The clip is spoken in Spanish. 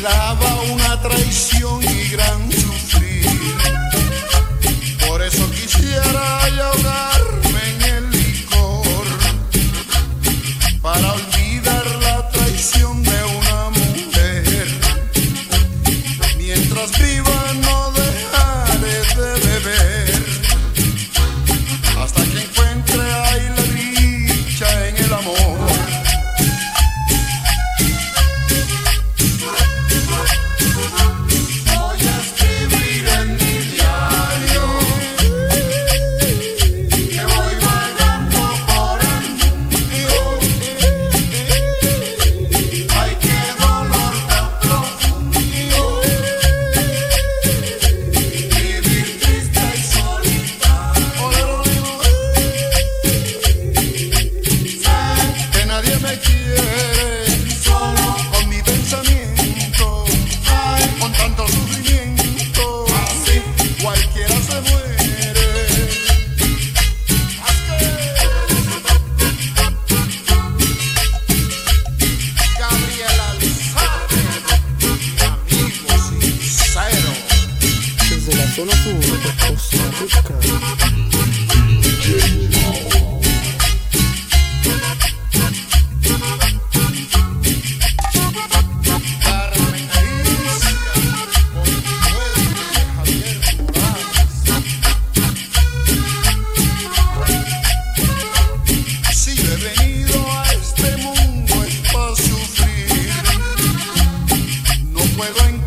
quedaba una traición y gran me quiere, solo con mi pensamiento, ay, con tanto sufrimiento, así cualquiera se muere. Gabriel Alzate, amigo sincero. Desde la zona sur puedo encontrar.